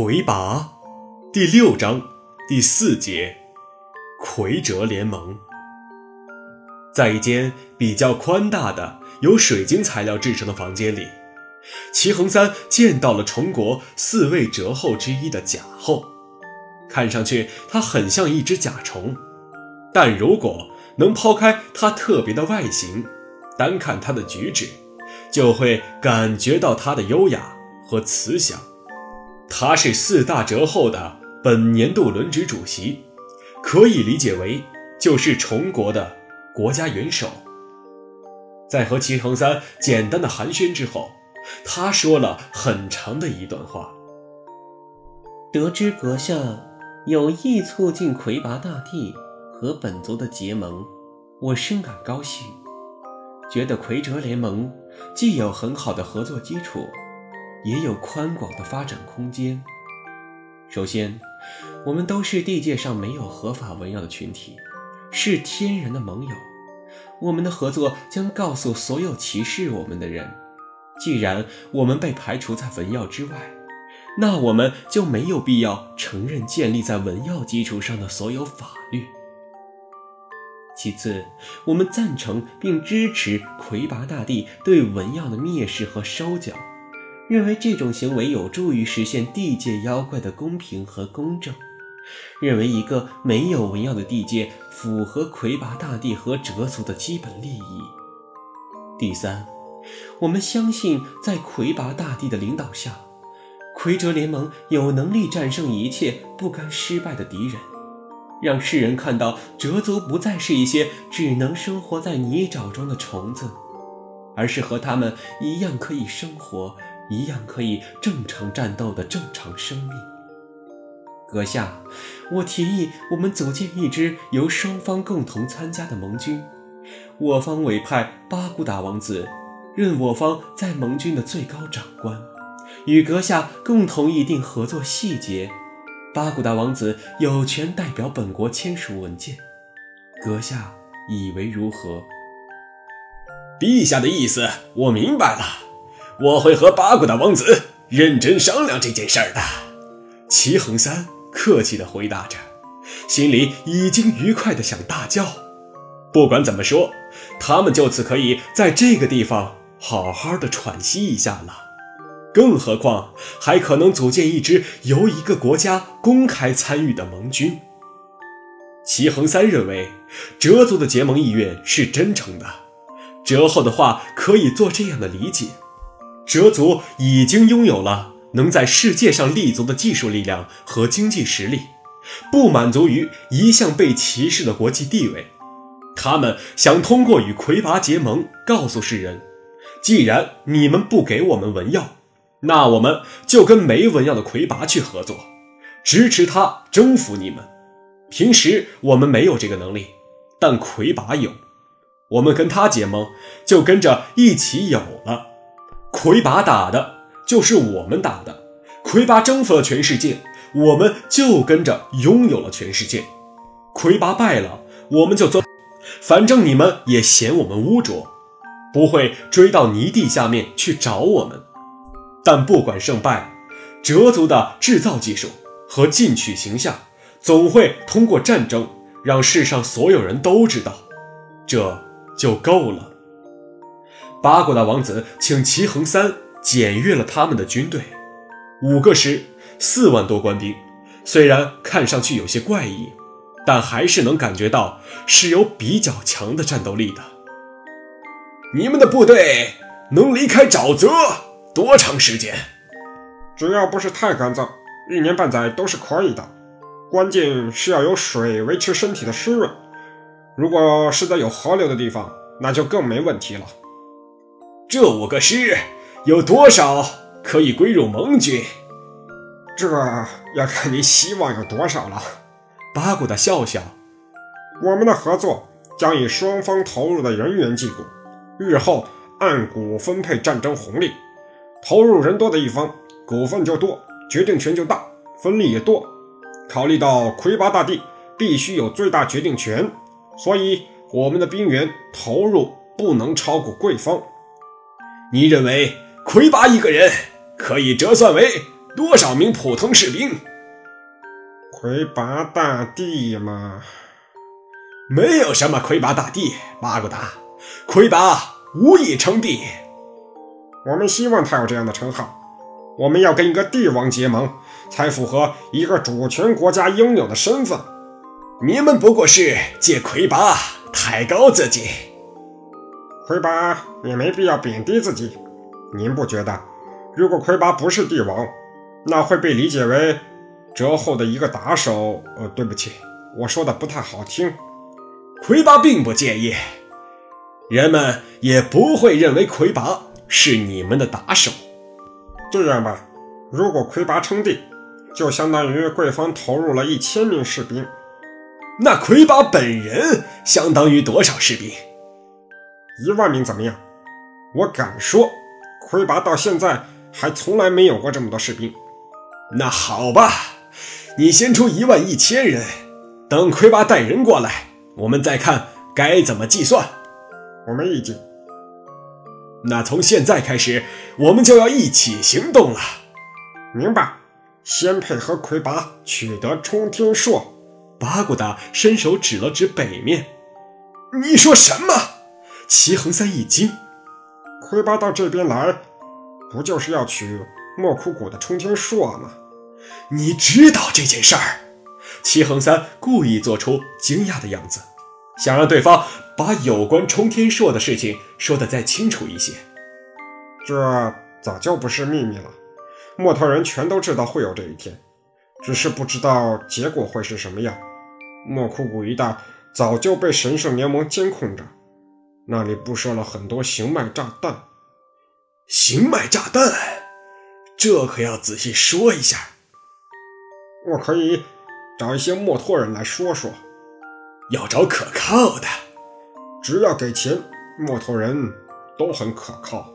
魁拔第六章第四节，魁哲联盟。在一间比较宽大的、由水晶材料制成的房间里，齐恒三见到了崇国四位哲后之一的甲后。看上去，它很像一只甲虫，但如果能抛开它特别的外形，单看它的举止，就会感觉到它的优雅和慈祥。他是四大折后的本年度轮值主席，可以理解为就是崇国的国家元首。在和齐恒三简单的寒暄之后，他说了很长的一段话。得知阁下有意促进魁拔大帝和本族的结盟，我深感高兴，觉得魁哲联盟既有很好的合作基础。也有宽广的发展空间。首先，我们都是地界上没有合法文耀的群体，是天然的盟友。我们的合作将告诉所有歧视我们的人：既然我们被排除在文耀之外，那我们就没有必要承认建立在文耀基础上的所有法律。其次，我们赞成并支持魁拔大帝对文耀的蔑视和收缴。认为这种行为有助于实现地界妖怪的公平和公正，认为一个没有文耀的地界符合魁拔大帝和哲族的基本利益。第三，我们相信在魁拔大帝的领导下，魁哲联盟有能力战胜一切不甘失败的敌人，让世人看到哲族不再是一些只能生活在泥沼中的虫子，而是和他们一样可以生活。一样可以正常战斗的正常生命。阁下，我提议我们组建一支由双方共同参加的盟军，我方委派巴古达王子任我方在盟军的最高长官，与阁下共同议定合作细节。巴古达王子有权代表本国签署文件。阁下以为如何？陛下的意思我明白了。我会和八国的王子认真商量这件事儿的。”齐恒三客气地回答着，心里已经愉快地想大叫。不管怎么说，他们就此可以在这个地方好好的喘息一下了。更何况还可能组建一支由一个国家公开参与的盟军。齐恒三认为，哲族的结盟意愿是真诚的。哲后的话可以做这样的理解。哲族已经拥有了能在世界上立足的技术力量和经济实力，不满足于一向被歧视的国际地位，他们想通过与魁拔结盟，告诉世人：既然你们不给我们文药，那我们就跟没文药的魁拔去合作，支持他征服你们。平时我们没有这个能力，但魁拔有，我们跟他结盟，就跟着一起有了。魁拔打的就是我们打的，魁拔征服了全世界，我们就跟着拥有了全世界。魁拔败了，我们就走，反正你们也嫌我们污浊，不会追到泥地下面去找我们。但不管胜败，哲族的制造技术和进取形象，总会通过战争让世上所有人都知道，这就够了。八国大王子请齐恒三检阅了他们的军队，五个师，四万多官兵，虽然看上去有些怪异，但还是能感觉到是有比较强的战斗力的。你们的部队能离开沼泽多长时间？只要不是太干燥，一年半载都是可以的。关键是要有水维持身体的湿润。如果是在有河流的地方，那就更没问题了。这五个师有多少可以归入盟军？这要看你希望有多少了。八股的笑笑，我们的合作将以双方投入的人员计股，日后按股分配战争红利。投入人多的一方，股份就多，决定权就大，分利也多。考虑到魁拔大帝必须有最大决定权，所以我们的兵员投入不能超过贵方。你认为魁拔一个人可以折算为多少名普通士兵？魁拔大帝嘛，没有什么魁拔大帝，巴古达，魁拔无以称帝。我们希望他有这样的称号。我们要跟一个帝王结盟，才符合一个主权国家应有的身份。你们不过是借魁拔抬高自己。魁拔也没必要贬低自己。您不觉得，如果魁拔不是帝王，那会被理解为折后的一个打手？呃，对不起，我说的不太好听。魁拔并不介意，人们也不会认为魁拔是你们的打手。这样吧，如果魁拔称帝，就相当于贵方投入了一千名士兵。那魁拔本人相当于多少士兵？一万名怎么样？我敢说，魁拔到现在还从来没有过这么多士兵。那好吧，你先出一万一千人，等魁拔带人过来，我们再看该怎么计算。我没意见。那从现在开始，我们就要一起行动了。明白。先配合魁拔取得冲天硕。巴古达伸手指了指北面。你说什么？齐恒三一惊。魁拔到这边来，不就是要取莫枯谷的冲天硕吗？你知道这件事儿？齐恒三故意做出惊讶的样子，想让对方把有关冲天硕的事情说得再清楚一些。这早就不是秘密了，木头人全都知道会有这一天，只是不知道结果会是什么样。莫枯谷一带早就被神圣联盟监控着，那里布设了很多行脉炸弹。行脉炸弹，这可要仔细说一下。我可以找一些墨脱人来说说，要找可靠的，只要给钱，木头人都很可靠。